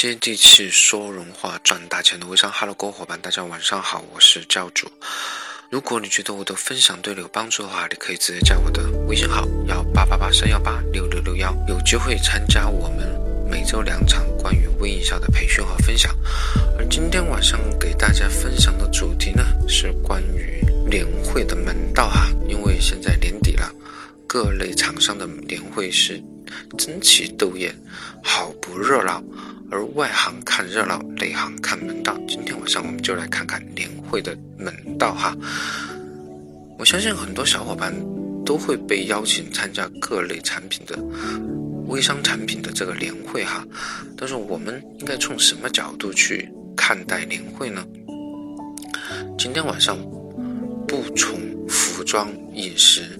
接地气说人话赚大钱的微商，Hello，各位伙伴，大家晚上好，我是教主。如果你觉得我的分享对你有帮助的话，你可以直接加我的微信号幺八八八三幺八六六六幺，有机会参加我们每周两场关于微营销的培训和分享。而今天晚上给大家分享的主题呢，是关于年会的门道哈，因为现在年底了，各类厂商的年会是争奇斗艳，好不热闹。而外行看热闹，内行看门道。今天晚上我们就来看看年会的门道哈。我相信很多小伙伴都会被邀请参加各类产品的微商产品的这个年会哈。但是我们应该从什么角度去看待年会呢？今天晚上不从服装、饮食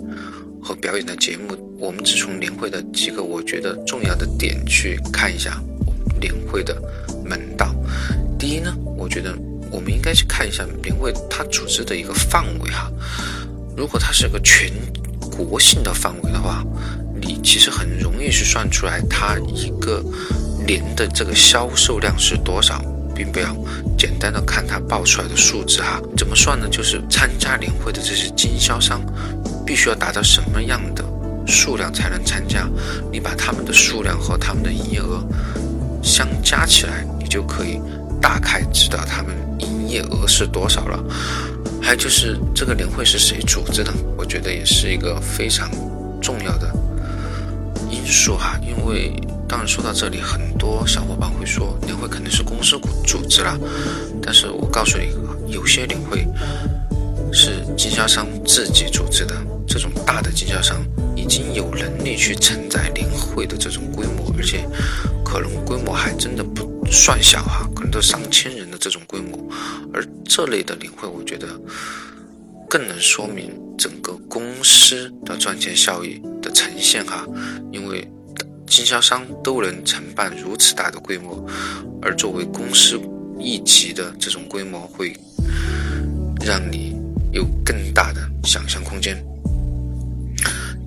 和表演的节目，我们只从年会的几个我觉得重要的点去看一下。年会的门道，第一呢，我觉得我们应该去看一下年会它组织的一个范围哈。如果它是个全国性的范围的话，你其实很容易去算出来它一个年的这个销售量是多少，并不要简单的看它报出来的数字哈。怎么算呢？就是参加年会的这些经销商，必须要达到什么样的数量才能参加？你把他们的数量和他们的营业额。相加起来，你就可以大概知道他们营业额是多少了。还有就是这个年会是谁组织的，我觉得也是一个非常重要的因素哈。因为当然说到这里，很多小伙伴会说年会肯定是公司组织了，但是我告诉你，有些年会是经销商自己组织的，这种大的经销商经有能力去承载年会的这种规模，而且。可能规模还真的不算小哈，可能都上千人的这种规模，而这类的年会，我觉得更能说明整个公司的赚钱效益的呈现哈，因为经销商都能承办如此大的规模，而作为公司一级的这种规模，会让你有更大的想象空间。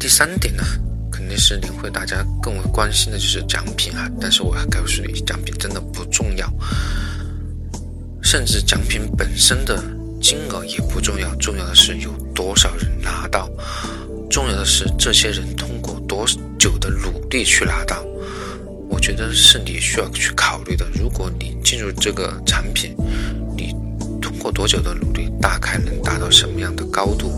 第三点呢？肯定是年会，大家更为关心的就是奖品啊！但是我要告诉你，奖品真的不重要，甚至奖品本身的金额也不重要，重要的是有多少人拿到，重要的是这些人通过多久的努力去拿到。我觉得是你需要去考虑的。如果你进入这个产品，你通过多久的努力，大概能达到什么样的高度？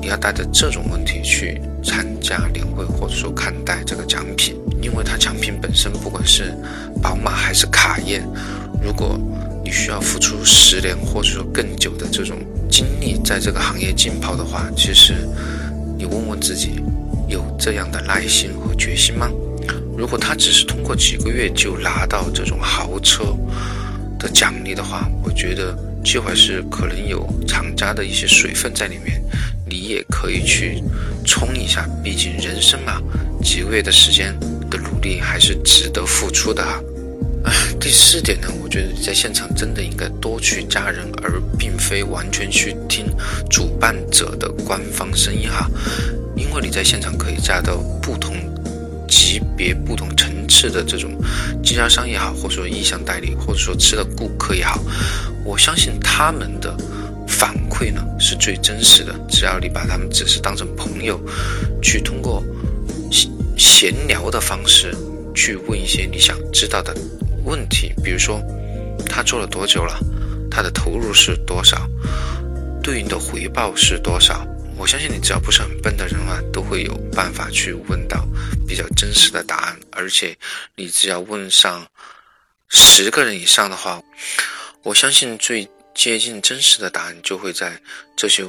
你要带着这种问题去参加年会，或者说看待这个奖品，因为它奖品本身，不管是宝马还是卡宴，如果你需要付出十年或者说更久的这种精力在这个行业浸泡的话，其实你问问自己，有这样的耐心和决心吗？如果他只是通过几个月就拿到这种豪车的奖励的话，我觉得这还是可能有厂家的一些水分在里面。你也可以去冲一下，毕竟人生嘛，几个月的时间的努力还是值得付出的哈。啊，第四点呢，我觉得在现场真的应该多去加人，而并非完全去听主办者的官方声音哈。因为你在现场可以加到不同级别、不同层次的这种经销商也好，或者说意向代理，或者说吃的顾客也好，我相信他们的。反馈呢是最真实的，只要你把他们只是当成朋友，去通过闲聊的方式去问一些你想知道的问题，比如说他做了多久了，他的投入是多少，对应的回报是多少，我相信你只要不是很笨的人啊，都会有办法去问到比较真实的答案，而且你只要问上十个人以上的话，我相信最。接近真实的答案就会在这些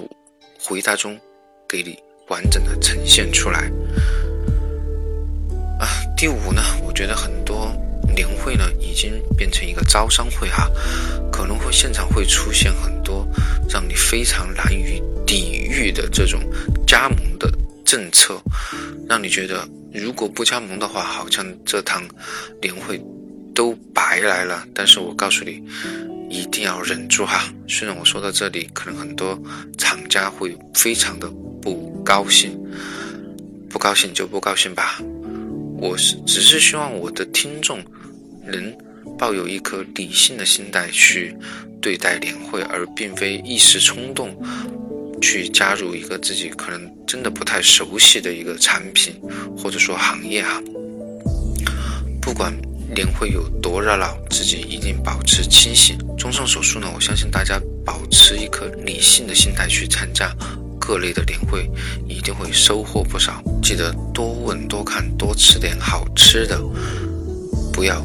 回答中给你完整的呈现出来。啊，第五呢，我觉得很多年会呢已经变成一个招商会哈，可能会现场会出现很多让你非常难以抵御的这种加盟的政策，让你觉得如果不加盟的话，好像这趟年会都白来了。但是我告诉你。一定要忍住哈！虽然我说到这里，可能很多厂家会非常的不高兴，不高兴就不高兴吧。我是只是希望我的听众能抱有一颗理性的心态去对待年会，而并非一时冲动去加入一个自己可能真的不太熟悉的一个产品或者说行业哈。不管年会有多热闹，自己一定保持清醒。综上所述呢，我相信大家保持一颗理性的心态去参加各类的年会，一定会收获不少。记得多问、多看、多吃点好吃的，不要。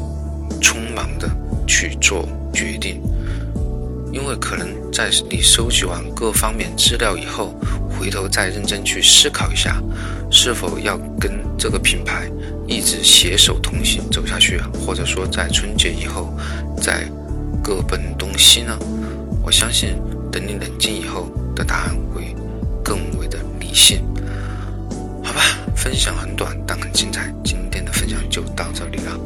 匆忙的去做决定，因为可能在你收集完各方面资料以后，回头再认真去思考一下，是否要跟这个品牌一直携手同行走下去，或者说在春节以后再各奔东西呢？我相信，等你冷静以后的答案会更为的理性。好吧，分享很短，但很精彩。今天的分享就到这里了。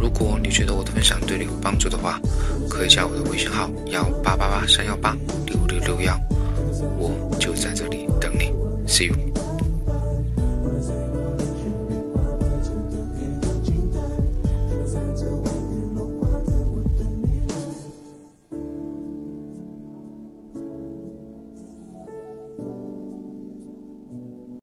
如果你觉得我的分享对你有帮助的话，可以加我的微信号幺八八八三幺八六六六幺，我就在这里等你，See you。